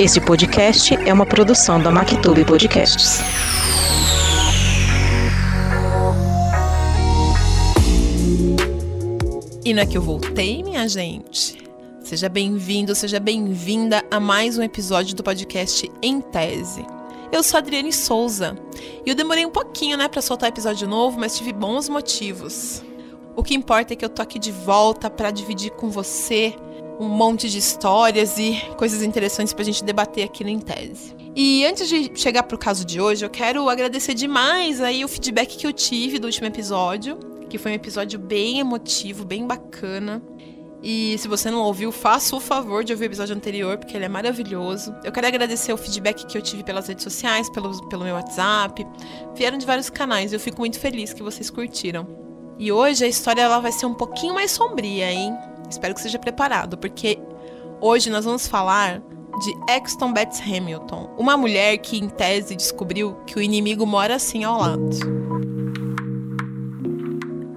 Este podcast é uma produção da Mactube Podcasts. E não é que eu voltei, minha gente? Seja bem-vindo, seja bem-vinda a mais um episódio do podcast Em Tese. Eu sou Adriane Souza e eu demorei um pouquinho, né, para soltar episódio novo, mas tive bons motivos. O que importa é que eu tô aqui de volta para dividir com você um monte de histórias e coisas interessantes pra gente debater aqui no Em Tese. E antes de chegar pro caso de hoje, eu quero agradecer demais aí o feedback que eu tive do último episódio, que foi um episódio bem emotivo, bem bacana. E se você não ouviu, faça o favor de ouvir o episódio anterior, porque ele é maravilhoso. Eu quero agradecer o feedback que eu tive pelas redes sociais, pelo, pelo meu WhatsApp. Vieram de vários canais eu fico muito feliz que vocês curtiram. E hoje a história ela vai ser um pouquinho mais sombria, hein? Espero que seja preparado, porque hoje nós vamos falar de Exton Betts Hamilton, uma mulher que, em tese, descobriu que o inimigo mora assim ao lado.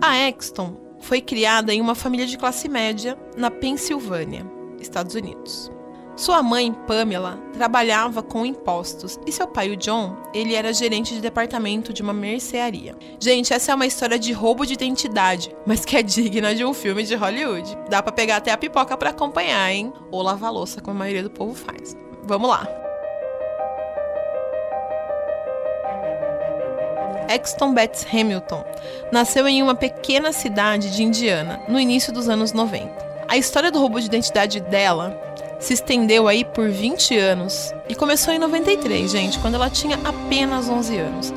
A Exton foi criada em uma família de classe média na Pensilvânia, Estados Unidos. Sua mãe, Pamela, trabalhava com impostos e seu pai, o John, ele era gerente de departamento de uma mercearia. Gente, essa é uma história de roubo de identidade, mas que é digna de um filme de Hollywood. Dá para pegar até a pipoca para acompanhar, hein? Ou lavar louça, como a maioria do povo faz. Vamos lá. Exton Betts Hamilton nasceu em uma pequena cidade de Indiana, no início dos anos 90. A história do roubo de identidade dela se estendeu aí por 20 anos e começou em 93, gente, quando ela tinha apenas 11 anos.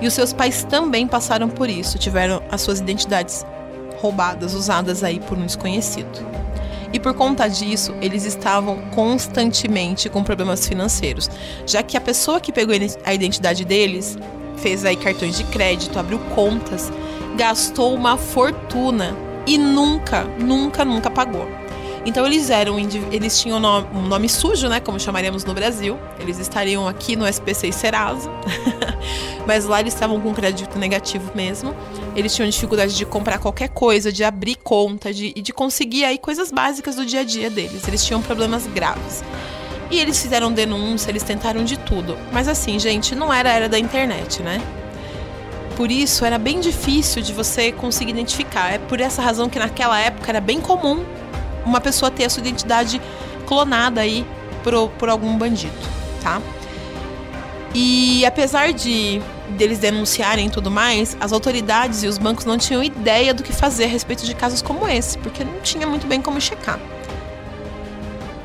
E os seus pais também passaram por isso, tiveram as suas identidades roubadas, usadas aí por um desconhecido. E por conta disso, eles estavam constantemente com problemas financeiros, já que a pessoa que pegou a identidade deles fez aí cartões de crédito, abriu contas, gastou uma fortuna e nunca, nunca, nunca pagou. Então eles eram, eles tinham um nome sujo, né, como chamaríamos no Brasil. Eles estariam aqui no SPC e Serasa, mas lá eles estavam com crédito negativo mesmo. Eles tinham dificuldade de comprar qualquer coisa, de abrir conta, de, de conseguir aí coisas básicas do dia a dia deles. Eles tinham problemas graves. E eles fizeram denúncia, eles tentaram de tudo. Mas assim, gente, não era a era da internet, né? Por isso era bem difícil de você conseguir identificar. É por essa razão que naquela época era bem comum uma pessoa ter a sua identidade clonada aí por, por algum bandido, tá? E apesar de deles denunciarem e tudo mais, as autoridades e os bancos não tinham ideia do que fazer a respeito de casos como esse, porque não tinha muito bem como checar.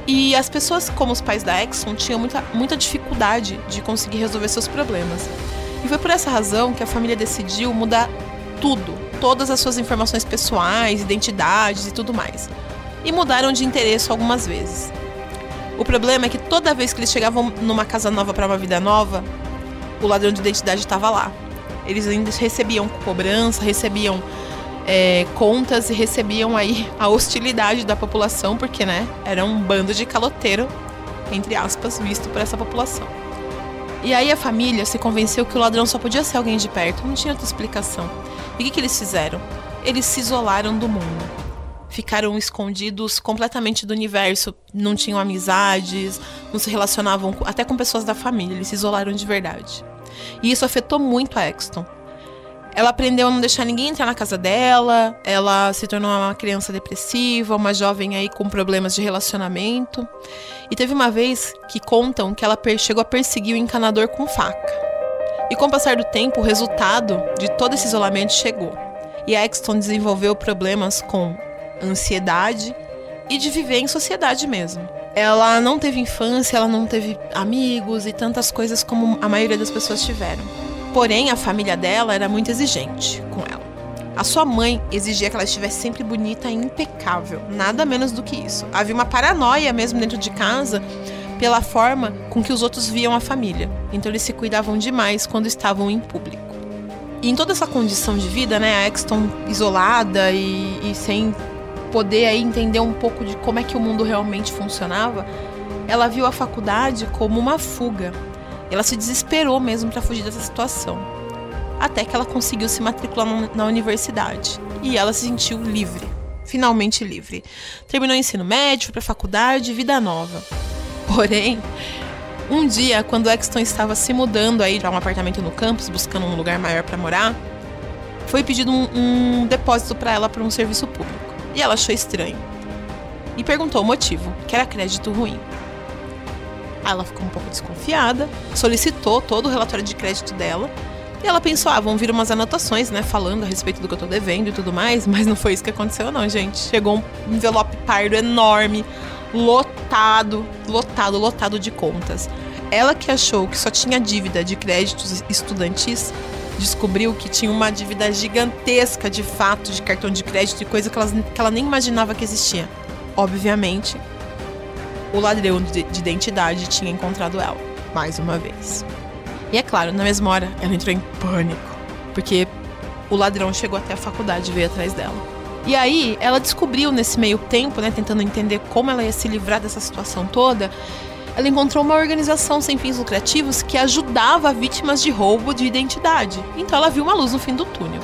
E as pessoas, como os pais da Exxon, tinham muita, muita dificuldade de conseguir resolver seus problemas. E foi por essa razão que a família decidiu mudar tudo, todas as suas informações pessoais, identidades e tudo mais. E mudaram de interesse algumas vezes. O problema é que toda vez que eles chegavam numa casa nova para uma vida nova, o ladrão de identidade estava lá. Eles ainda recebiam cobrança, recebiam é, contas e recebiam aí a hostilidade da população, porque, né, era um bando de caloteiro, entre aspas, visto por essa população. E aí a família se convenceu que o ladrão só podia ser alguém de perto, não tinha outra explicação. E o que, que eles fizeram? Eles se isolaram do mundo. Ficaram escondidos completamente do universo, não tinham amizades, não se relacionavam até com pessoas da família, eles se isolaram de verdade. E isso afetou muito a Exton ela aprendeu a não deixar ninguém entrar na casa dela, ela se tornou uma criança depressiva, uma jovem aí com problemas de relacionamento. E teve uma vez que contam que ela chegou a perseguir o encanador com faca. E com o passar do tempo, o resultado de todo esse isolamento chegou. E a Exton desenvolveu problemas com ansiedade e de viver em sociedade mesmo. Ela não teve infância, ela não teve amigos e tantas coisas como a maioria das pessoas tiveram. Porém, a família dela era muito exigente com ela. A sua mãe exigia que ela estivesse sempre bonita e impecável, nada menos do que isso. Havia uma paranoia mesmo dentro de casa pela forma com que os outros viam a família. Então eles se cuidavam demais quando estavam em público. E em toda essa condição de vida, né, a Exton isolada e, e sem poder aí entender um pouco de como é que o mundo realmente funcionava, ela viu a faculdade como uma fuga ela se desesperou mesmo para fugir dessa situação. Até que ela conseguiu se matricular na universidade. E ela se sentiu livre. Finalmente livre. Terminou o ensino médio, para a faculdade, vida nova. Porém, um dia, quando Exton estava se mudando aí para um apartamento no campus, buscando um lugar maior para morar, foi pedido um, um depósito para ela para um serviço público. E ela achou estranho. E perguntou o motivo, que era crédito ruim. Ela ficou um pouco desconfiada, solicitou todo o relatório de crédito dela. E ela pensou, ah, vão vir umas anotações, né, falando a respeito do que eu tô devendo e tudo mais, mas não foi isso que aconteceu, não, gente. Chegou um envelope pardo enorme, lotado, lotado, lotado de contas. Ela que achou que só tinha dívida de créditos estudantis, descobriu que tinha uma dívida gigantesca de fato de cartão de crédito e coisa que ela, que ela nem imaginava que existia. Obviamente, o ladrão de, de identidade tinha encontrado ela, mais uma vez. E é claro, na mesma hora, ela entrou em pânico, porque o ladrão chegou até a faculdade e veio atrás dela. E aí, ela descobriu nesse meio tempo, né, tentando entender como ela ia se livrar dessa situação toda, ela encontrou uma organização sem fins lucrativos que ajudava vítimas de roubo de identidade. Então ela viu uma luz no fim do túnel.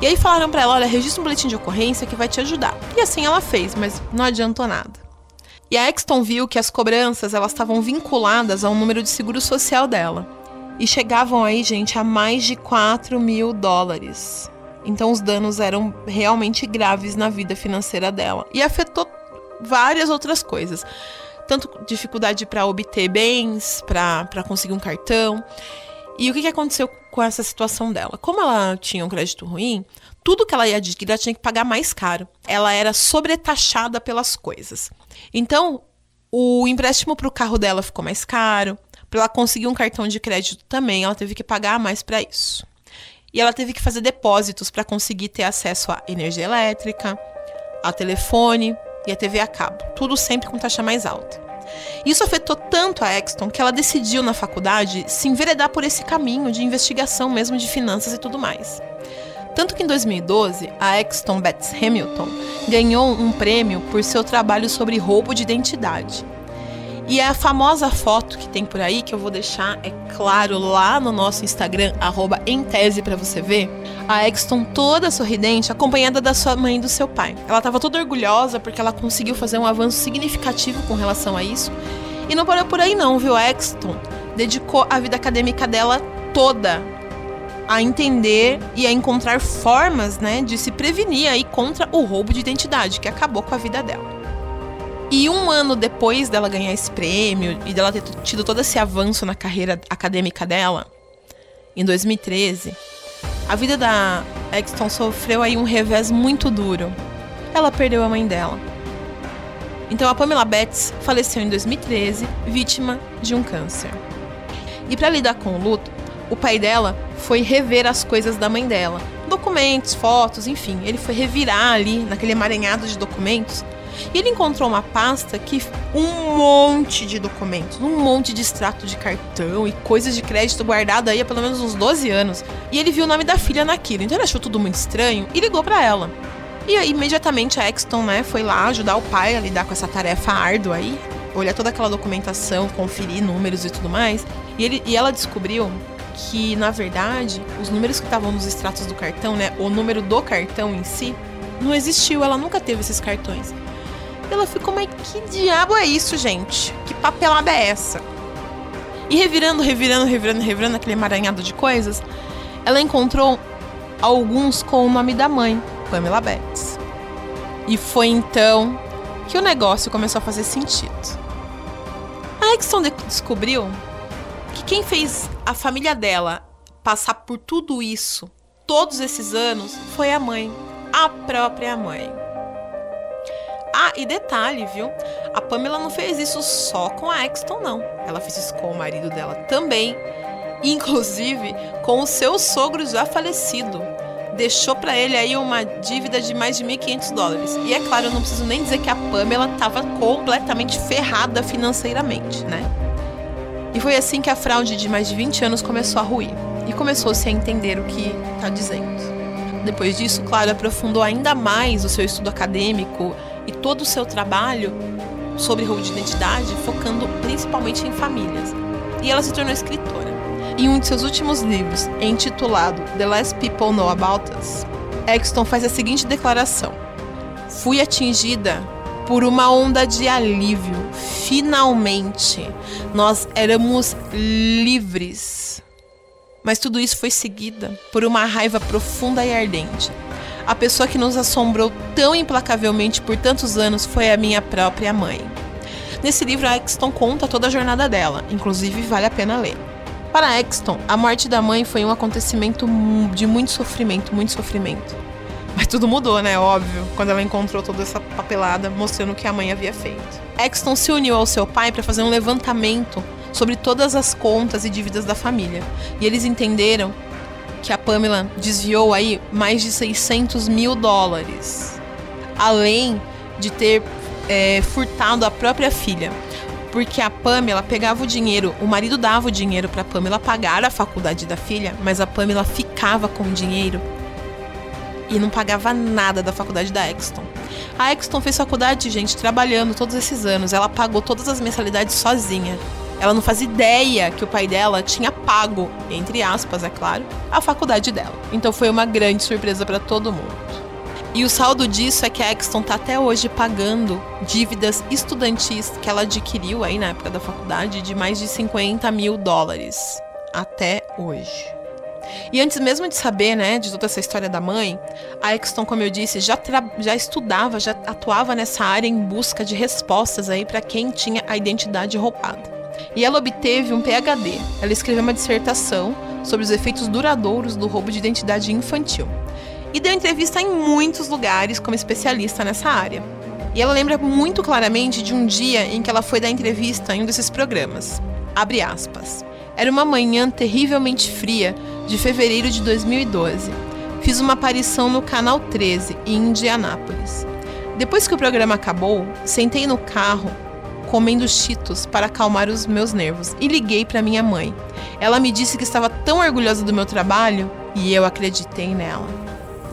E aí falaram para ela, olha, registra um boletim de ocorrência que vai te ajudar. E assim ela fez, mas não adiantou nada. E a Exton viu que as cobranças elas estavam vinculadas ao número de seguro social dela. E chegavam aí, gente, a mais de 4 mil dólares. Então os danos eram realmente graves na vida financeira dela. E afetou várias outras coisas tanto dificuldade para obter bens, para conseguir um cartão. E o que, que aconteceu com essa situação dela? Como ela tinha um crédito ruim, tudo que ela ia adquirir ela tinha que pagar mais caro. Ela era sobretaxada pelas coisas. Então, o empréstimo para o carro dela ficou mais caro. Para ela conseguir um cartão de crédito também, ela teve que pagar mais para isso. E ela teve que fazer depósitos para conseguir ter acesso à energia elétrica, a telefone, e a TV a cabo, tudo sempre com taxa mais alta. Isso afetou tanto a Exton que ela decidiu na faculdade se enveredar por esse caminho de investigação mesmo de finanças e tudo mais. Tanto que em 2012, a Exton Betts Hamilton ganhou um prêmio por seu trabalho sobre roubo de identidade. E a famosa foto que tem por aí, que eu vou deixar, é claro, lá no nosso Instagram, arroba em tese pra você ver, a Exton toda sorridente, acompanhada da sua mãe e do seu pai. Ela estava toda orgulhosa porque ela conseguiu fazer um avanço significativo com relação a isso. E não parou por aí não, viu? A Exton dedicou a vida acadêmica dela toda a entender e a encontrar formas, né, de se prevenir aí contra o roubo de identidade que acabou com a vida dela. E um ano depois dela ganhar esse prêmio e dela ter tido todo esse avanço na carreira acadêmica dela, em 2013, a vida da Exton sofreu aí um revés muito duro. Ela perdeu a mãe dela. Então a Pamela Betts faleceu em 2013, vítima de um câncer. E para lidar com o luto, o pai dela foi rever as coisas da mãe dela, documentos, fotos, enfim, ele foi revirar ali naquele emaranhado de documentos e ele encontrou uma pasta que um monte de documentos, um monte de extrato de cartão e coisas de crédito guardado aí há pelo menos uns 12 anos. E ele viu o nome da filha naquilo, então ele achou tudo muito estranho e ligou para ela. E aí, imediatamente a Exton, né, foi lá ajudar o pai a lidar com essa tarefa árdua aí, olhar toda aquela documentação, conferir números e tudo mais. E, ele, e ela descobriu que, na verdade, os números que estavam nos extratos do cartão, né, o número do cartão em si, não existiu, ela nunca teve esses cartões. Ela ficou, mas que diabo é isso, gente? Que papelada é essa? E revirando, revirando, revirando, revirando aquele emaranhado de coisas, ela encontrou alguns com o nome da mãe, Pamela Betts. E foi então que o negócio começou a fazer sentido. A Exxon descobriu que quem fez a família dela passar por tudo isso, todos esses anos, foi a mãe, a própria mãe. Ah, e detalhe, viu? A Pamela não fez isso só com a Exton, não. Ela fez isso com o marido dela também. Inclusive com o seu sogro já falecido. Deixou para ele aí uma dívida de mais de 1.500 dólares. E é claro, eu não preciso nem dizer que a Pamela estava completamente ferrada financeiramente, né? E foi assim que a fraude de mais de 20 anos começou a ruir. E começou-se a entender o que está dizendo. Depois disso, claro, aprofundou ainda mais o seu estudo acadêmico, e todo o seu trabalho sobre roubo de identidade, focando principalmente em famílias. E ela se tornou escritora. Em um de seus últimos livros, intitulado The Last People Know About Us, Exton faz a seguinte declaração: Fui atingida por uma onda de alívio. Finalmente, nós éramos livres. Mas tudo isso foi seguida por uma raiva profunda e ardente. A pessoa que nos assombrou tão implacavelmente por tantos anos foi a minha própria mãe. Nesse livro, a Exton conta toda a jornada dela, inclusive vale a pena ler. Para Exton, a morte da mãe foi um acontecimento de muito sofrimento, muito sofrimento. Mas tudo mudou, né? Óbvio, quando ela encontrou toda essa papelada mostrando o que a mãe havia feito. Exton se uniu ao seu pai para fazer um levantamento sobre todas as contas e dívidas da família. E eles entenderam que a Pamela desviou aí mais de 600 mil dólares. Além de ter é, furtado a própria filha. Porque a Pamela pegava o dinheiro, o marido dava o dinheiro para Pamela pagar a faculdade da filha, mas a Pamela ficava com o dinheiro e não pagava nada da faculdade da Exton. A Exton fez faculdade, gente, trabalhando todos esses anos. Ela pagou todas as mensalidades sozinha. Ela não fazia ideia que o pai dela tinha pago, entre aspas, é claro, a faculdade dela. Então foi uma grande surpresa para todo mundo. E o saldo disso é que a Exton tá até hoje pagando dívidas estudantis que ela adquiriu aí na época da faculdade de mais de 50 mil dólares. Até hoje. E antes mesmo de saber, né, de toda essa história da mãe, a Exton, como eu disse, já, já estudava, já atuava nessa área em busca de respostas aí para quem tinha a identidade roubada. E ela obteve um PhD. Ela escreveu uma dissertação sobre os efeitos duradouros do roubo de identidade infantil e deu entrevista em muitos lugares como especialista nessa área. E ela lembra muito claramente de um dia em que ela foi dar entrevista em um desses programas. Abre aspas. Era uma manhã terrivelmente fria de fevereiro de 2012. Fiz uma aparição no Canal 13, em Indianápolis. Depois que o programa acabou, sentei no carro comendo cheetos para acalmar os meus nervos e liguei para minha mãe. Ela me disse que estava tão orgulhosa do meu trabalho e eu acreditei nela.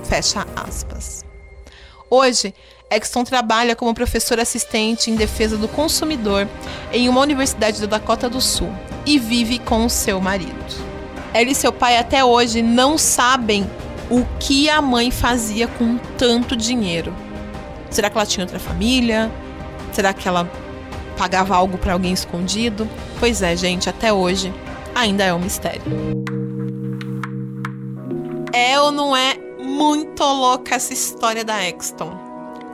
Fecha aspas. Hoje, Exton trabalha como professor assistente em defesa do consumidor em uma universidade da Dakota do Sul e vive com o seu marido. Ela e seu pai até hoje não sabem o que a mãe fazia com tanto dinheiro. Será que ela tinha outra família? Será que ela pagava algo para alguém escondido? Pois é, gente, até hoje ainda é um mistério. É ou não é muito louca essa história da Exton.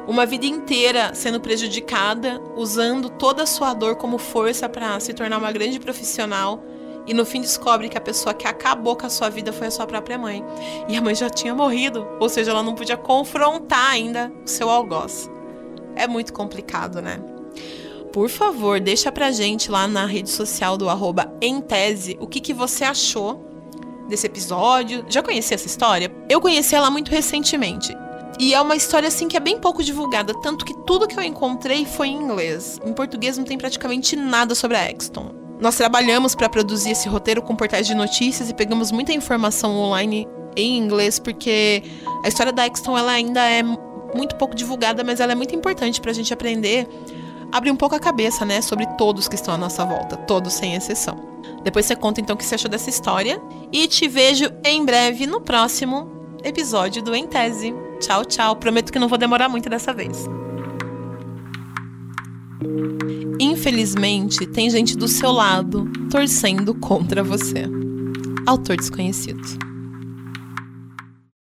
Uma vida inteira sendo prejudicada, usando toda a sua dor como força para se tornar uma grande profissional e no fim descobre que a pessoa que acabou com a sua vida foi a sua própria mãe. E a mãe já tinha morrido, ou seja, ela não podia confrontar ainda o seu algoz. É muito complicado, né? Por favor, deixa pra gente lá na rede social do arroba em tese o que, que você achou desse episódio. Já conhecia essa história? Eu conheci ela muito recentemente. E é uma história assim que é bem pouco divulgada, tanto que tudo que eu encontrei foi em inglês. Em português não tem praticamente nada sobre a Exton. Nós trabalhamos para produzir esse roteiro com portais de notícias e pegamos muita informação online em inglês porque a história da Exton ela ainda é muito pouco divulgada, mas ela é muito importante para a gente aprender, abrir um pouco a cabeça, né, sobre todos que estão à nossa volta, todos sem exceção. Depois você conta então o que você achou dessa história. E te vejo em breve no próximo episódio do Em Tese. Tchau, tchau. Prometo que não vou demorar muito dessa vez. Infelizmente, tem gente do seu lado torcendo contra você. Autor desconhecido.